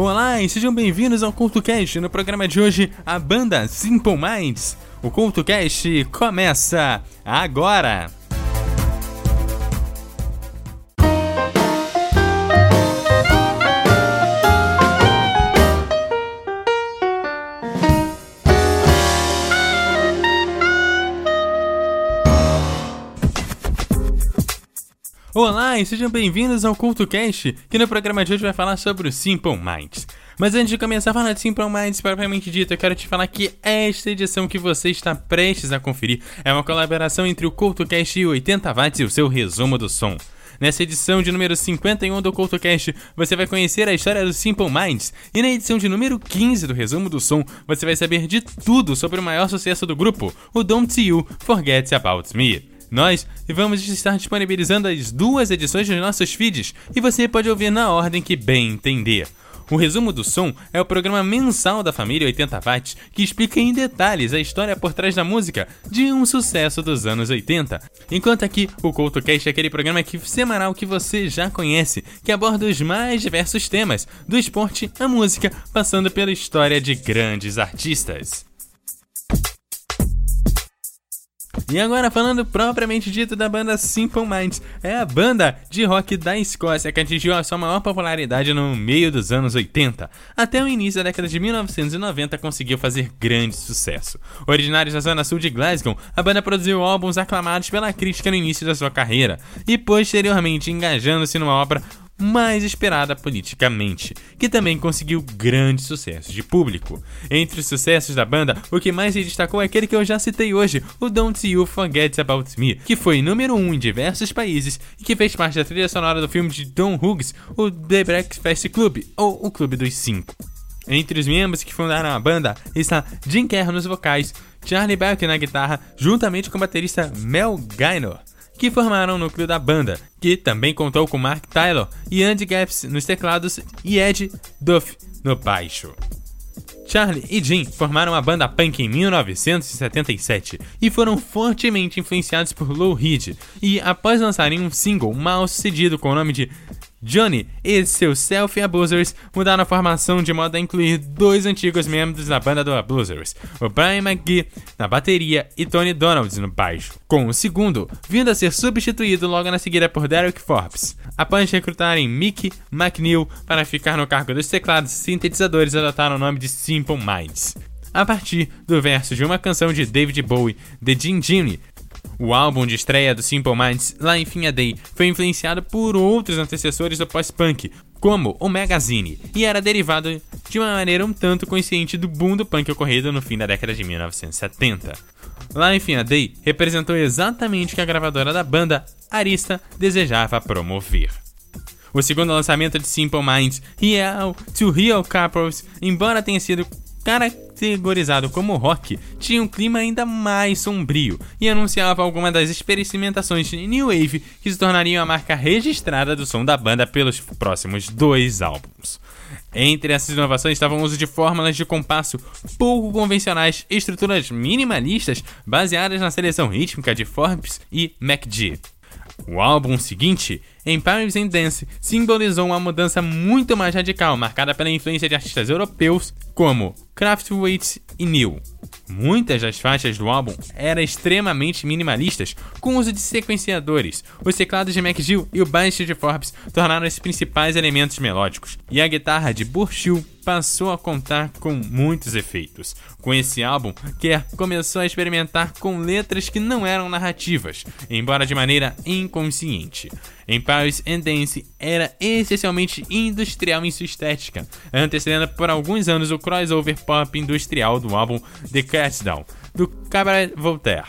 Olá e sejam bem-vindos ao CultoCast. No programa de hoje, a banda Simple Minds. O CultoCast começa agora! Olá e sejam bem-vindos ao CultoCast, que no programa de hoje vai falar sobre o Simple Minds. Mas antes de começar a falar de Simple Minds propriamente dito, eu quero te falar que esta edição que você está prestes a conferir é uma colaboração entre o CultoCast e o 80 Watts e o seu resumo do som. Nessa edição de número 51 do CultoCast, você vai conhecer a história do Simple Minds, e na edição de número 15 do Resumo do Som, você vai saber de tudo sobre o maior sucesso do grupo, o Don't You Forget About Me. Nós vamos estar disponibilizando as duas edições nos nossos feeds e você pode ouvir na ordem que bem entender. O resumo do som é o programa mensal da família 80 Watts que explica em detalhes a história por trás da música de um sucesso dos anos 80. Enquanto aqui o CoutoCast é aquele programa que, semanal que você já conhece, que aborda os mais diversos temas, do esporte à música, passando pela história de grandes artistas. E agora falando propriamente dito da banda Simple Minds, é a banda de rock da Escócia que atingiu a sua maior popularidade no meio dos anos 80. Até o início da década de 1990 conseguiu fazer grande sucesso. Originários da zona sul de Glasgow, a banda produziu álbuns aclamados pela crítica no início da sua carreira e posteriormente engajando-se numa obra mais esperada politicamente, que também conseguiu grande sucesso de público. Entre os sucessos da banda, o que mais se destacou é aquele que eu já citei hoje, o Don't You Forget About Me, que foi número 1 um em diversos países e que fez parte da trilha sonora do filme de Don Hughes, o The Breakfast Club, ou o Clube dos Cinco. Entre os membros que fundaram a banda está Jim Kerr nos vocais, Charlie Belk na guitarra, juntamente com o baterista Mel Gaynor que formaram o núcleo da banda, que também contou com Mark Taylor e Andy Gaps nos teclados e Ed Duff no baixo. Charlie e Jim formaram a banda punk em 1977 e foram fortemente influenciados por Lou Reed, e após lançarem um single mal sucedido com o nome de Johnny e seus Self-Abusers mudaram a formação de modo a incluir dois antigos membros da banda do Abusers, o Brian McGee na bateria e Tony Donald no baixo, com o segundo vindo a ser substituído logo na seguida por Derek Forbes. Após recrutarem Mickey McNeil para ficar no cargo dos teclados, sintetizadores adotaram o nome de Simple Minds. A partir do verso de uma canção de David Bowie, The Gin Genie, o álbum de estreia do Simple Minds, Life in a Day, foi influenciado por outros antecessores do post-punk, como o Magazine, e era derivado de uma maneira um tanto consciente do boom do punk ocorrido no fim da década de 1970. Life in a Day representou exatamente o que a gravadora da banda, Arista, desejava promover. O segundo lançamento de Simple Minds, Real to Real Couples, embora tenha sido categorizado como rock, tinha um clima ainda mais sombrio e anunciava algumas das experimentações de New Wave que se tornariam a marca registrada do som da banda pelos próximos dois álbuns. Entre essas inovações estavam o uso de fórmulas de compasso pouco convencionais estruturas minimalistas baseadas na seleção rítmica de Forbes e MacG. O álbum seguinte, Empires and Dance, simbolizou uma mudança muito mais radical, marcada pela influência de artistas europeus como Kraftwerk e Neil. Muitas das faixas do álbum eram extremamente minimalistas, com uso de sequenciadores. Os teclados de McGill e o baixo de Forbes tornaram os principais elementos melódicos, e a guitarra de Burchill passou a contar com muitos efeitos. Com esse álbum, Kerr começou a experimentar com letras que não eram narrativas, embora de maneira inconsciente. Empires and Dance era essencialmente industrial em sua estética, antecedendo por alguns anos o crossover pop industrial do álbum The Catdown, do Cabaret Voltaire.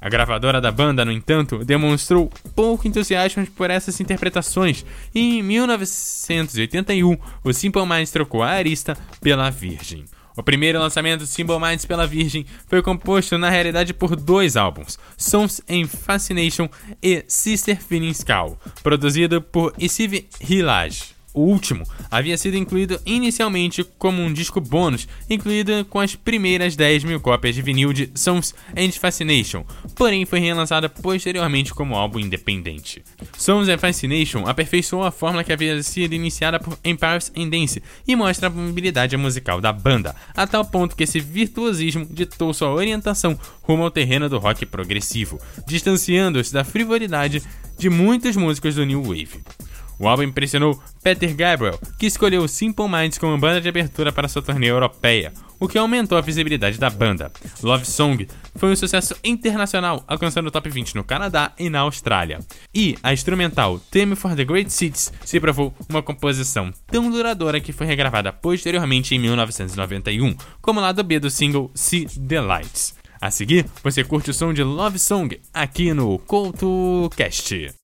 A gravadora da banda, no entanto, demonstrou pouco entusiasmo por essas interpretações e em 1981 o Simple Minds trocou a Arista pela Virgin. O primeiro lançamento Simple Minds pela Virgin foi composto na realidade por dois álbuns, Songs and Fascination e Sister Feelings Call, produzido por Steve Hillage. O último, havia sido incluído inicialmente como um disco bônus, incluído com as primeiras 10 mil cópias de vinil de Songs and Fascination, porém foi relançada posteriormente como álbum independente. Songs and Fascination aperfeiçoou a fórmula que havia sido iniciada por Empires and Dance e mostra a mobilidade musical da banda, a tal ponto que esse virtuosismo ditou sua orientação rumo ao terreno do rock progressivo, distanciando-se da frivolidade de muitos músicos do New Wave. O álbum impressionou Peter Gabriel, que escolheu Simple Minds como banda de abertura para sua turnê europeia, o que aumentou a visibilidade da banda. Love Song foi um sucesso internacional, alcançando o top 20 no Canadá e na Austrália. E a instrumental Theme for the Great Cities se provou uma composição tão duradoura que foi regravada posteriormente em 1991, como lado B do single See the Lights. A seguir, você curte o som de Love Song aqui no CoutoCast.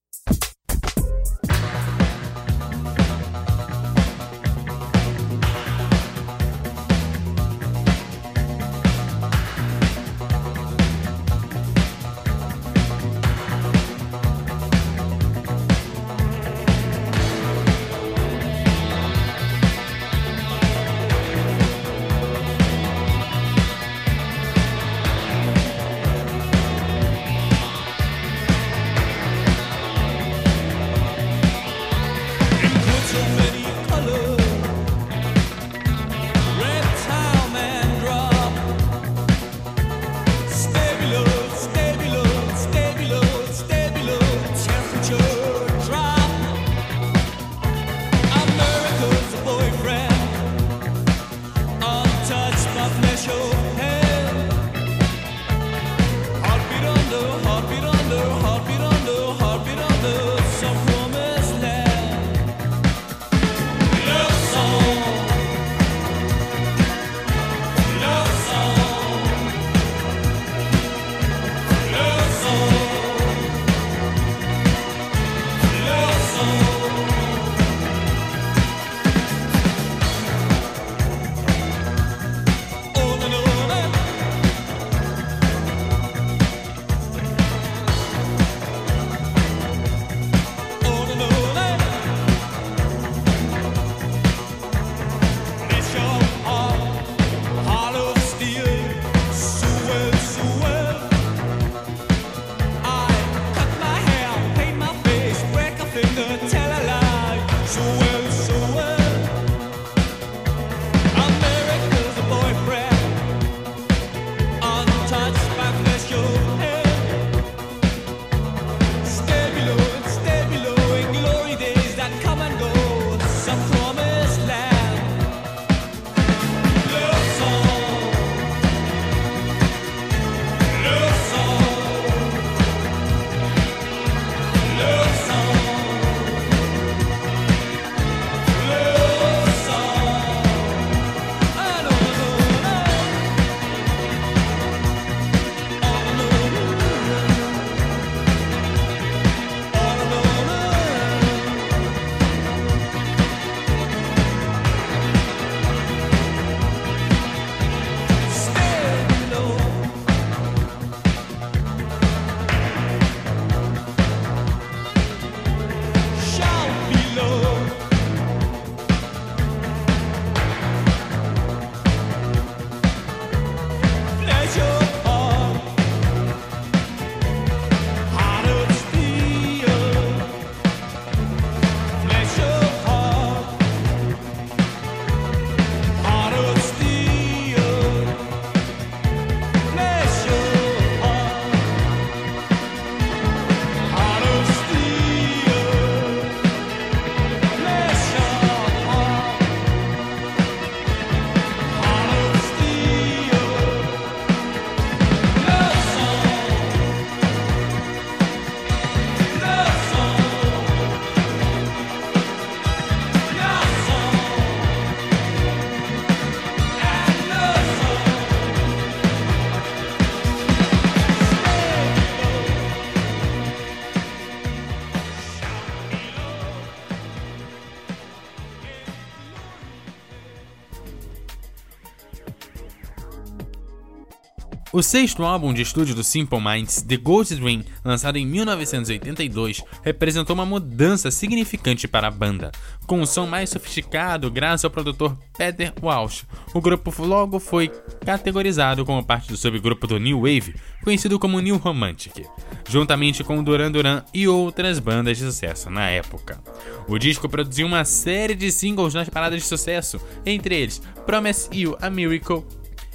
O sexto álbum de estúdio do Simple Minds, The Ghost Dream, lançado em 1982, representou uma mudança significante para a banda. Com um som mais sofisticado, graças ao produtor Peter Walsh, o grupo logo foi categorizado como parte do subgrupo do New Wave, conhecido como New Romantic, juntamente com Duran Duran e outras bandas de sucesso na época. O disco produziu uma série de singles nas paradas de sucesso, entre eles Promise You a Miracle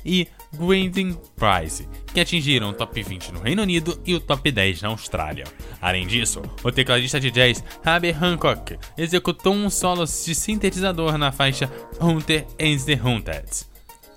e Grinding Prize, que atingiram o top 20 no Reino Unido e o top 10 na Austrália. Além disso, o tecladista de jazz Herbie Hancock executou um solo de sintetizador na faixa Hunter and the Hunted.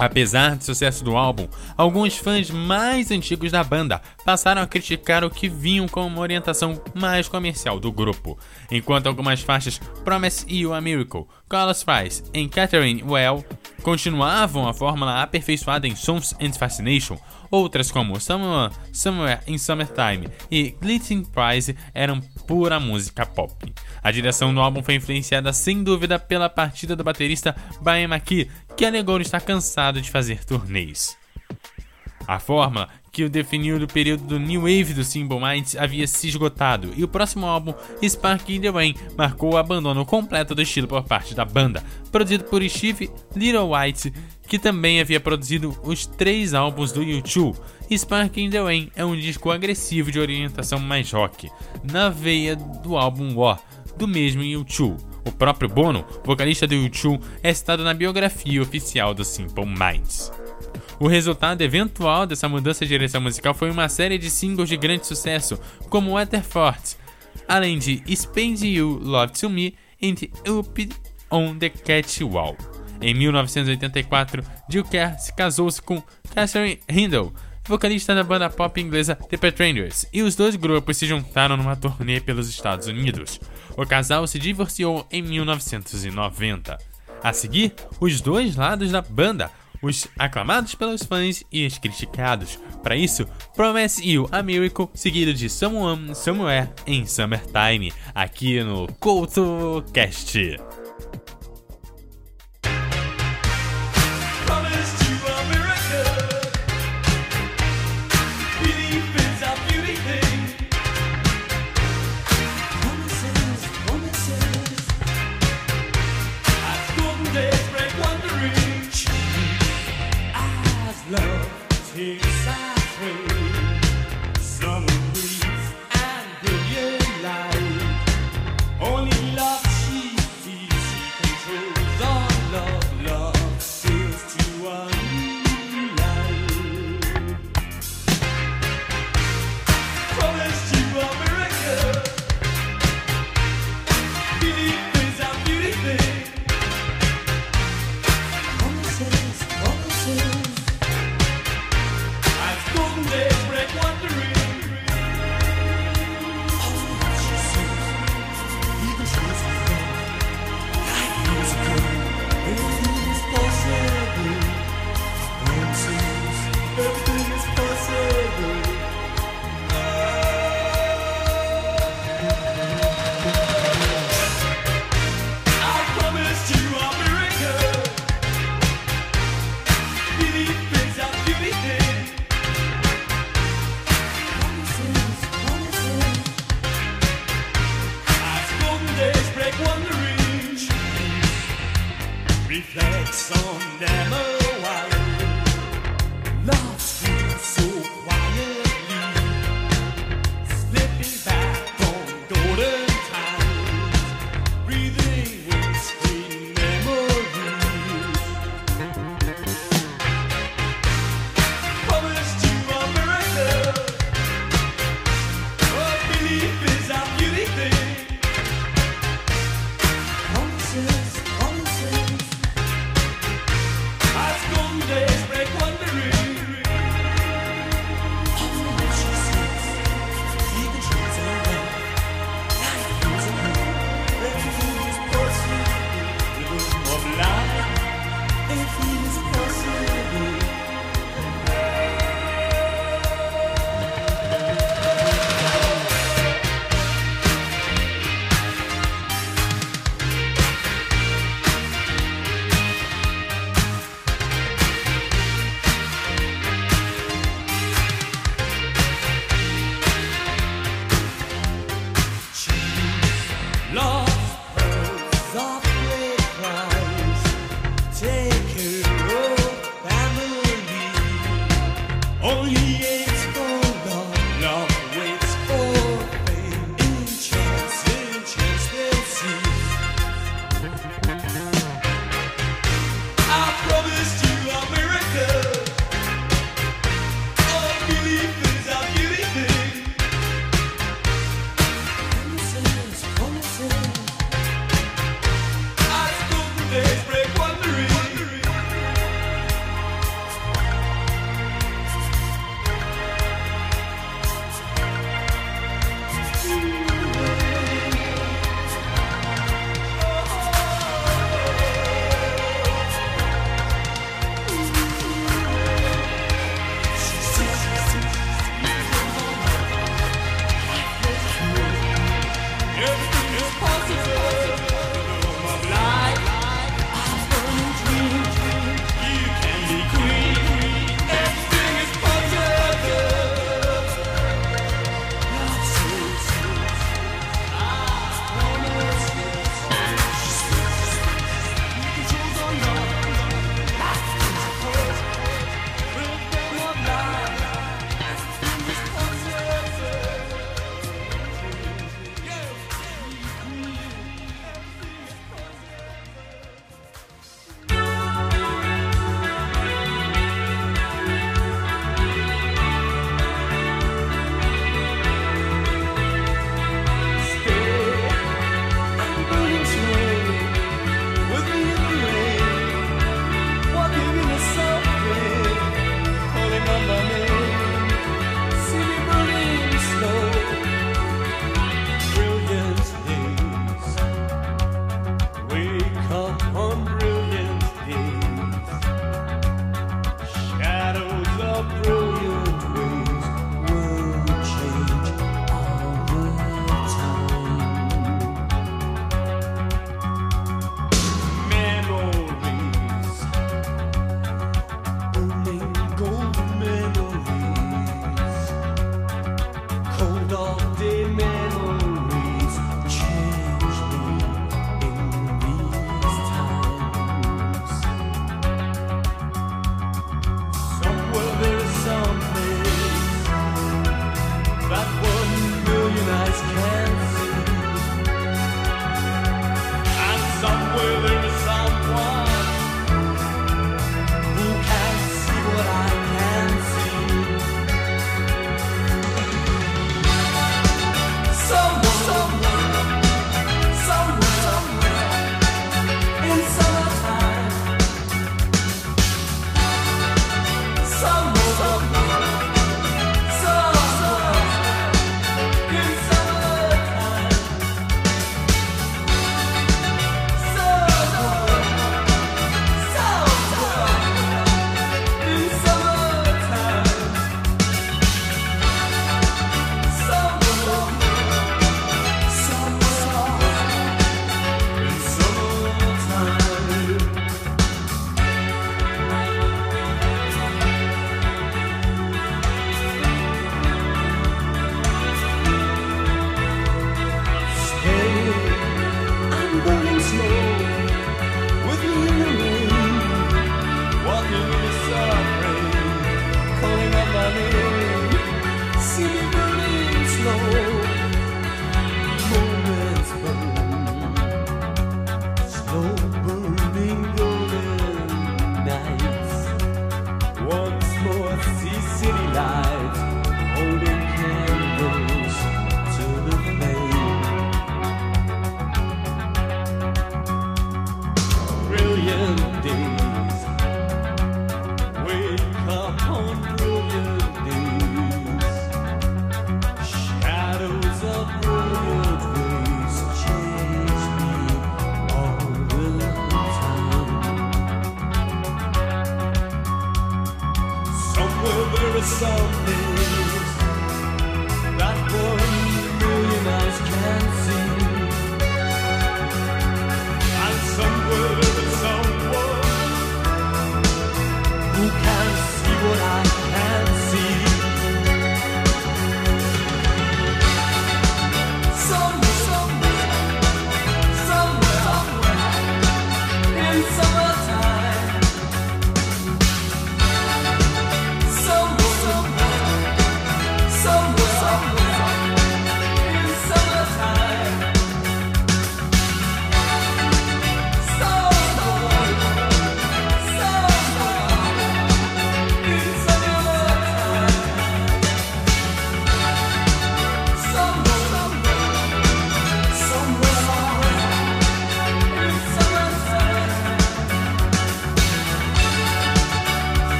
Apesar do sucesso do álbum, alguns fãs mais antigos da banda passaram a criticar o que vinham como uma orientação mais comercial do grupo, enquanto algumas faixas Promise You a Miracle, Carlos Fries e Catherine Well continuavam a fórmula aperfeiçoada em Songs and Fascination, outras como Somewhere, Somewhere in Summertime e Glittering Prize eram pura música pop. A direção do álbum foi influenciada sem dúvida pela partida do baterista Brian McKee, que alegou estar cansado de fazer turnês. A fórmula que o definiu do período do New Wave do Simple Minds havia se esgotado, e o próximo álbum, Spark in the Rain, marcou o abandono completo do estilo por parte da banda, produzido por Steve Little White, que também havia produzido os três álbuns do U2. Spark in the Rain é um disco agressivo de orientação mais rock, na veia do álbum War, do mesmo U2. O próprio Bono, vocalista do U2, é citado na biografia oficial do Simple Minds. O resultado eventual dessa mudança de direção musical foi uma série de singles de grande sucesso, como Waterford, além de Spend You Love to Me e Up on the Catwalk. Em 1984, Jill se casou-se com Catherine Hindle, vocalista da banda pop inglesa The Pretenders, e os dois grupos se juntaram numa turnê pelos Estados Unidos. O casal se divorciou em 1990. A seguir, os dois lados da banda, os aclamados pelos fãs e os criticados. Para isso, Promise You a Miracle, seguido de Someone Somewhere em Summertime, aqui no CoutoCast.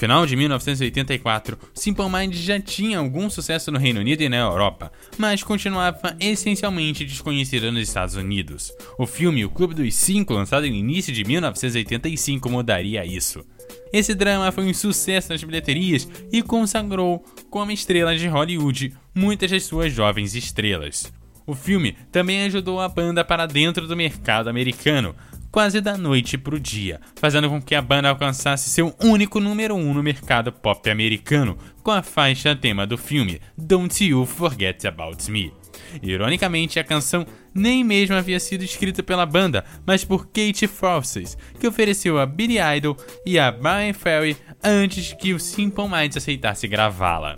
Final de 1984, Simple Minds já tinha algum sucesso no Reino Unido e na Europa, mas continuava essencialmente desconhecido nos Estados Unidos. O filme O Clube dos Cinco, lançado no início de 1985, mudaria isso. Esse drama foi um sucesso nas bilheterias e consagrou como estrela de Hollywood muitas das suas jovens estrelas. O filme também ajudou a banda para dentro do mercado americano, quase da noite pro dia, fazendo com que a banda alcançasse seu único número 1 um no mercado pop americano, com a faixa tema do filme Don't You Forget About Me. Ironicamente, a canção nem mesmo havia sido escrita pela banda, mas por Kate Francis, que ofereceu a Billy Idol e a Brian Ferry antes que o Simple Minds aceitasse gravá-la.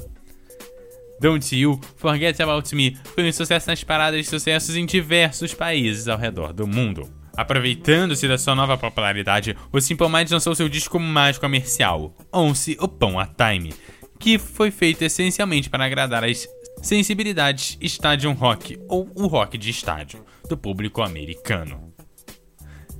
Don't You Forget About Me foi um sucesso nas paradas de sucessos em diversos países ao redor do mundo. Aproveitando-se da sua nova popularidade, o Simple Minds lançou seu disco mais comercial, Once Upon a Time, que foi feito essencialmente para agradar as sensibilidades stadium rock ou o rock de estádio do público americano.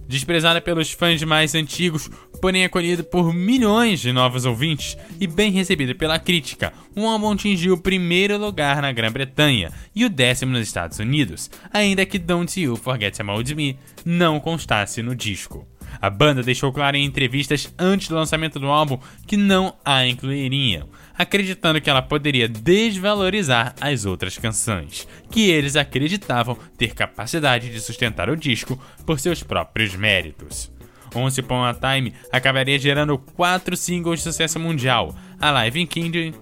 Desprezada pelos fãs mais antigos, porém acolhida por milhões de novos ouvintes e bem recebida pela crítica, o álbum atingiu o primeiro lugar na Grã-Bretanha e o décimo nos Estados Unidos, ainda que Don't You Forget About Me não constasse no disco. A banda deixou claro em entrevistas antes do lançamento do álbum que não a incluiriam, acreditando que ela poderia desvalorizar as outras canções, que eles acreditavam ter capacidade de sustentar o disco por seus próprios méritos. Once Upon a Time acabaria gerando quatro singles de sucesso mundial: Alive in Kingdom,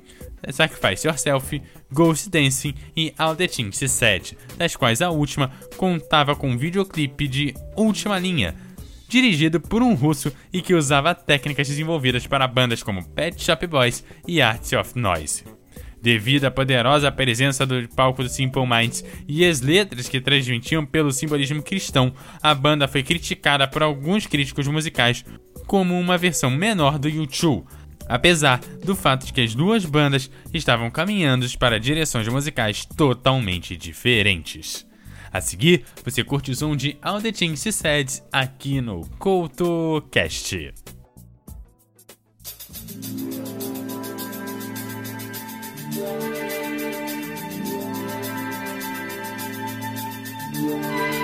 Sacrifice Yourself, Ghost Dancing e All the Things She Said, das quais a última contava com um videoclipe de última linha, dirigido por um russo e que usava técnicas desenvolvidas para bandas como Pet Shop Boys e Arts of Noise. Devido à poderosa presença do palco do Simple Minds e as letras que transmitiam pelo simbolismo cristão, a banda foi criticada por alguns críticos musicais como uma versão menor do U2, apesar do fato de que as duas bandas estavam caminhando para direções musicais totalmente diferentes. A seguir, você curte o som de All the Things Said aqui no CoutoCast. Don't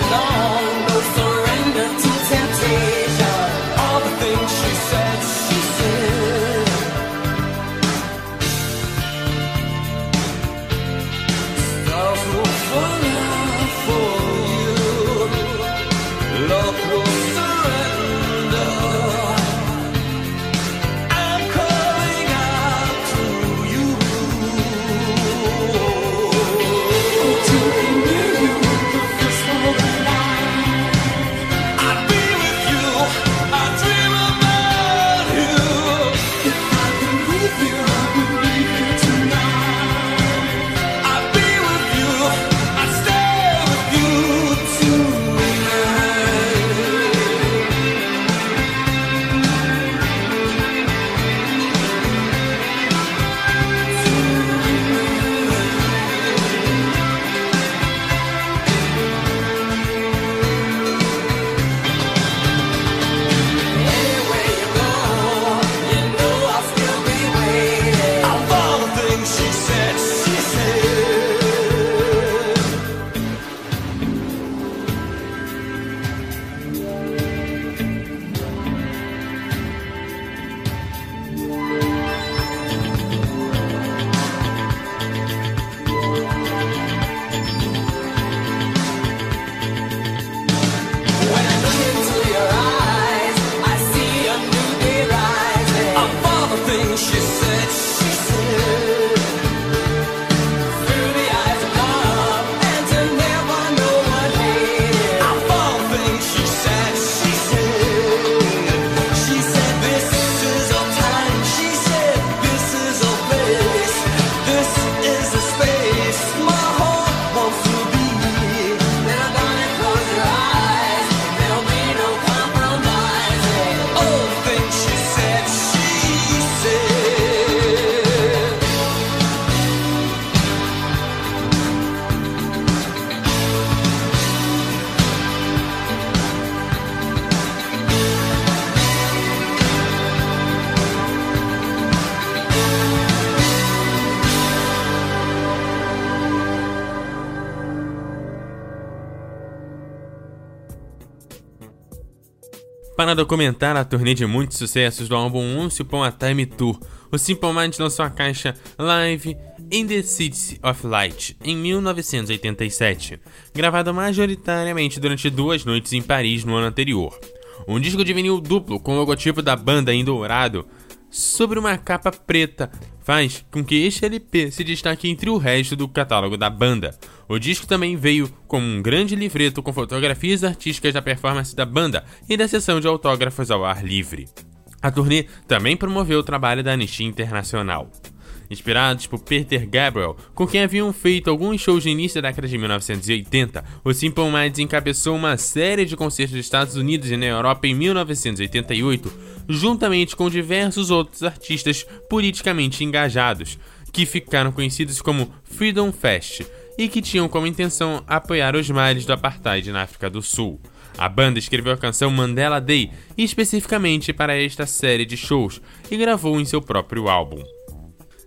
the Para documentar a turnê de muitos sucessos do álbum Once Upon a Time Tour, o Simple Minds lançou a caixa Live in the City of Light em 1987, gravada majoritariamente durante duas noites em Paris no ano anterior. Um disco de vinil duplo com o logotipo da banda em dourado sobre uma capa preta faz com que este LP se destaque entre o resto do catálogo da banda. O disco também veio com um grande livreto com fotografias artísticas da performance da banda e da sessão de autógrafos ao ar livre. A turnê também promoveu o trabalho da Anistia Internacional inspirados por Peter Gabriel, com quem haviam feito alguns shows no início da década de 1980. O Simple Minds encabeçou uma série de concertos nos Estados Unidos e na Europa em 1988, juntamente com diversos outros artistas politicamente engajados, que ficaram conhecidos como Freedom Fest e que tinham como intenção apoiar os males do apartheid na África do Sul. A banda escreveu a canção Mandela Day especificamente para esta série de shows e gravou em seu próprio álbum.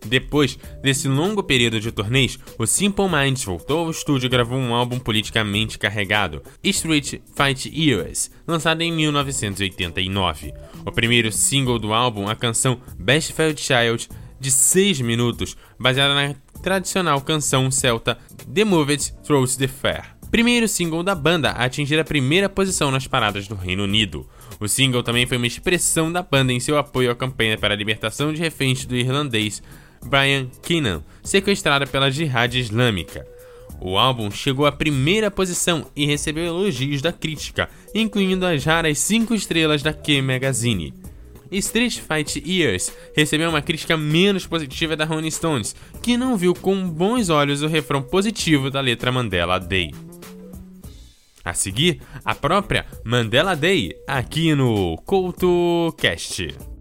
Depois desse longo período de turnês, o Simple Minds voltou ao estúdio e gravou um álbum politicamente carregado, Street Fight Years, lançado em 1989. O primeiro single do álbum, a canção Best Felt Child, de 6 minutos, baseada na tradicional canção celta The Moved Throws the Fair. Primeiro single da banda a atingir a primeira posição nas paradas do Reino Unido. O single também foi uma expressão da banda em seu apoio à campanha para a libertação de reféns do irlandês Brian Keenan, sequestrada pela Jihad Islâmica. O álbum chegou à primeira posição e recebeu elogios da crítica, incluindo as raras 5 estrelas da Q Magazine. Street Fight Years recebeu uma crítica menos positiva da Rolling Stones, que não viu com bons olhos o refrão positivo da letra Mandela Day. A seguir, a própria Mandela Day, aqui no CoutoCast.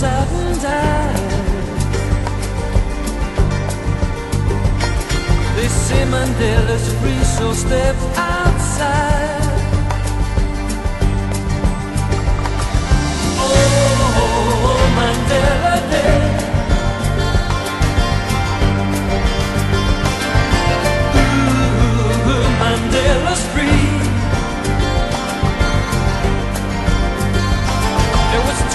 said and. They say Mandela's free, so step outside. Mandela Day Ooh, Mandela's free.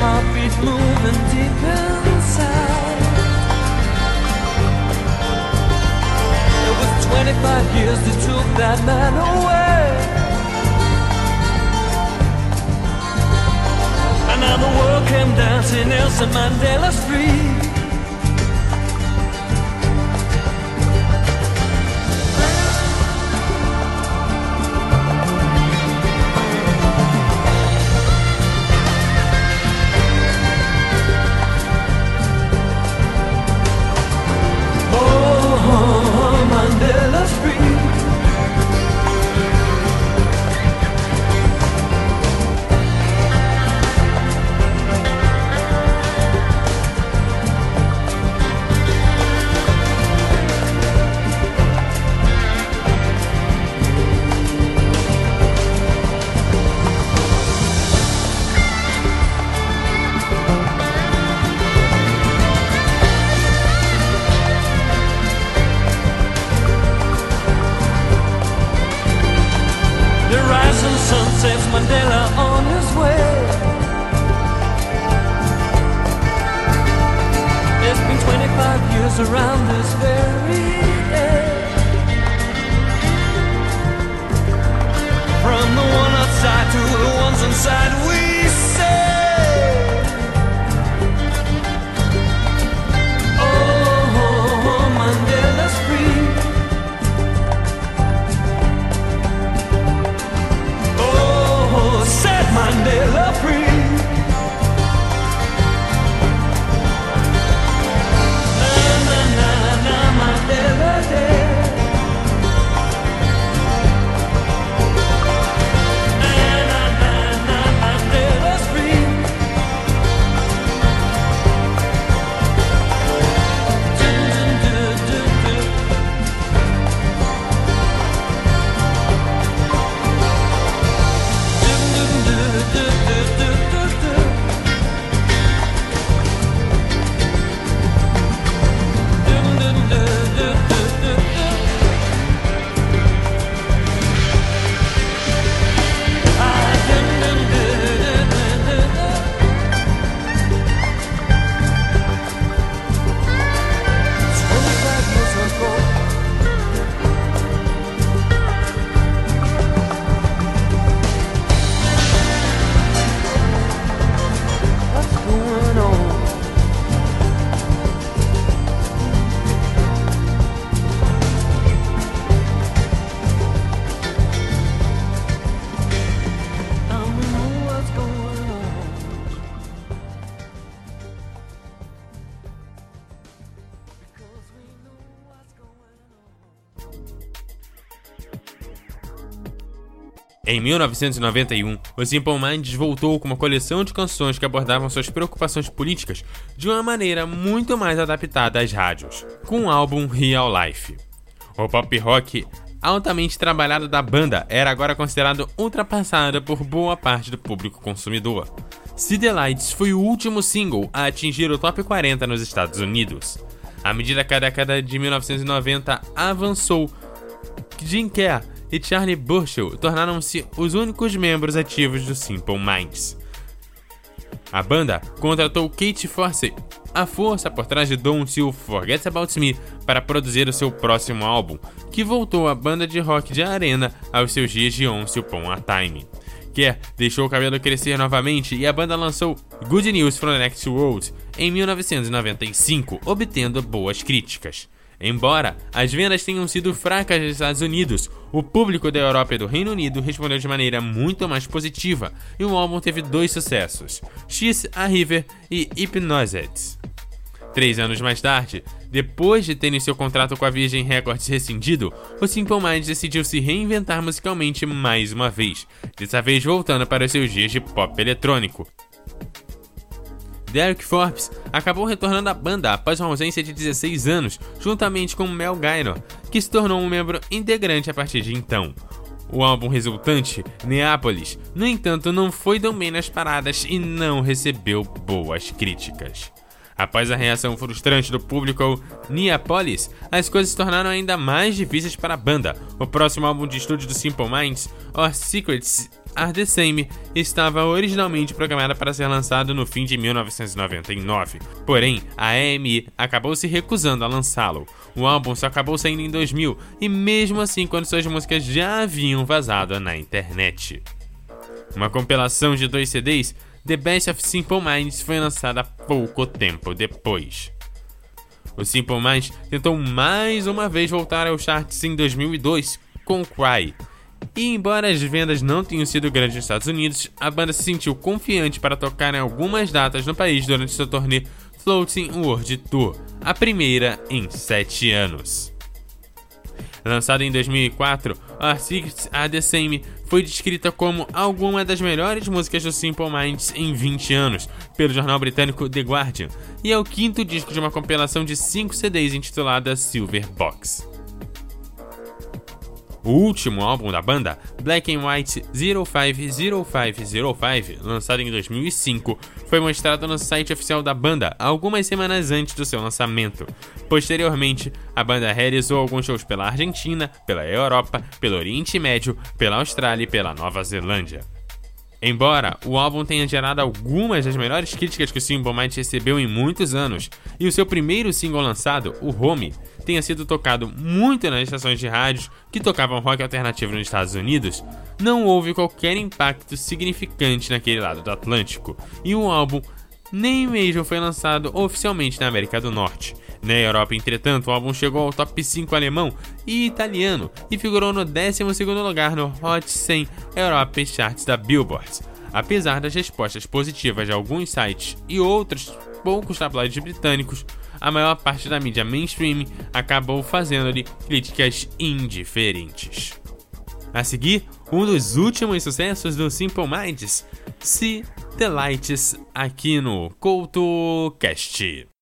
heartbeat moving deep inside. It was 25 years that took that man away. And now the world came dancing, Nelson Mandela's free. surround 1991, o Simple Minds voltou com uma coleção de canções que abordavam suas preocupações políticas de uma maneira muito mais adaptada às rádios, com o álbum Real Life. O pop rock altamente trabalhado da banda era agora considerado ultrapassado por boa parte do público consumidor. See Lights foi o último single a atingir o top 40 nos Estados Unidos. À medida que a década de 1990 avançou, Jim Kerr e Charlie Burchill tornaram-se os únicos membros ativos do Simple Minds. A banda contratou Kate Forsey, a força por trás de Don't You Forget About Me, para produzir o seu próximo álbum, que voltou a banda de rock de arena aos seus dias de Once Upon a Time. Kerr deixou o cabelo crescer novamente e a banda lançou Good News from the Next World em 1995, obtendo boas críticas. Embora as vendas tenham sido fracas nos Estados Unidos, o público da Europa e do Reino Unido respondeu de maneira muito mais positiva e o álbum teve dois sucessos: X a River e Hypnozed. Três anos mais tarde, depois de terem seu contrato com a Virgin Records rescindido, o Simple Minds decidiu se reinventar musicalmente mais uma vez, dessa vez voltando para os seus dias de pop eletrônico. Derek Forbes acabou retornando à banda após uma ausência de 16 anos, juntamente com Mel Gaynor, que se tornou um membro integrante a partir de então. O álbum resultante, Neapolis, no entanto, não foi tão bem nas paradas e não recebeu boas críticas. Após a reação frustrante do público ao Neapolis, as coisas se tornaram ainda mais difíceis para a banda. O próximo álbum de estúdio do Simple Minds, Our Secrets Are the Same, estava originalmente programado para ser lançado no fim de 1999. Porém, a EMI acabou se recusando a lançá-lo. O álbum só acabou saindo em 2000, e mesmo assim quando suas músicas já haviam vazado na internet. Uma compilação de dois CDs, The Best of Simple Minds foi lançada pouco tempo depois. O Simple Minds tentou mais uma vez voltar aos charts em 2002 com Cry. E embora as vendas não tenham sido grandes nos Estados Unidos, a banda se sentiu confiante para tocar em algumas datas no país durante seu turnê Floating World Tour, a primeira em sete anos. Lançada em 2004, Our Secrets Are The Same foi descrita como alguma das melhores músicas do Simple Minds em 20 anos, pelo jornal britânico The Guardian, e é o quinto disco de uma compilação de 5 CDs intitulada Silver Box. O último álbum da banda, Black and White 050505, lançado em 2005, foi mostrado no site oficial da banda algumas semanas antes do seu lançamento. Posteriormente, a banda realizou alguns shows pela Argentina, pela Europa, pelo Oriente Médio, pela Austrália e pela Nova Zelândia. Embora o álbum tenha gerado algumas das melhores críticas que o Simple Minds recebeu em muitos anos, e o seu primeiro single lançado, o Home, tenha sido tocado muito nas estações de rádios que tocavam rock alternativo nos Estados Unidos, não houve qualquer impacto significante naquele lado do Atlântico, e o álbum nem mesmo foi lançado oficialmente na América do Norte. Na Europa, entretanto, o álbum chegou ao top 5 alemão e italiano e figurou no 12º lugar no Hot 100 Europe Charts da Billboard. Apesar das respostas positivas de alguns sites e outros poucos tabloides britânicos, a maior parte da mídia mainstream acabou fazendo-lhe críticas indiferentes. A seguir, um dos últimos sucessos do Simple Minds, Se The Lights, aqui no CoutoCast.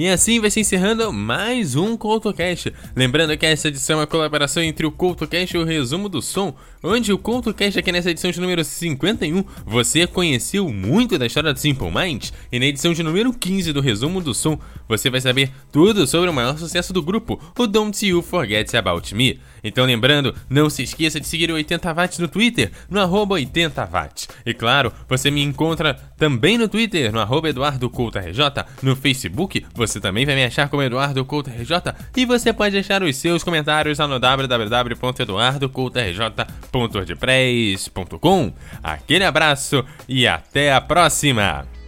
E assim vai se encerrando mais um CoutoCast. Lembrando que essa edição é uma colaboração entre o CoutoCast e o Resumo do Som, onde o CoutoCast aqui nessa edição de número 51 você conheceu muito da história do Simple Minds, e na edição de número 15 do Resumo do Som você vai saber tudo sobre o maior sucesso do grupo, o Don't You Forget About Me. Então lembrando, não se esqueça de seguir o 80 Watts no Twitter, no arroba 80 Watts. E claro, você me encontra também no Twitter, no arroba Eduardo RJ, no Facebook, você também vai me achar como Eduardo Couto RJ e você pode deixar os seus comentários lá no www.eduardocoutorj.wordpress.com. Aquele abraço e até a próxima!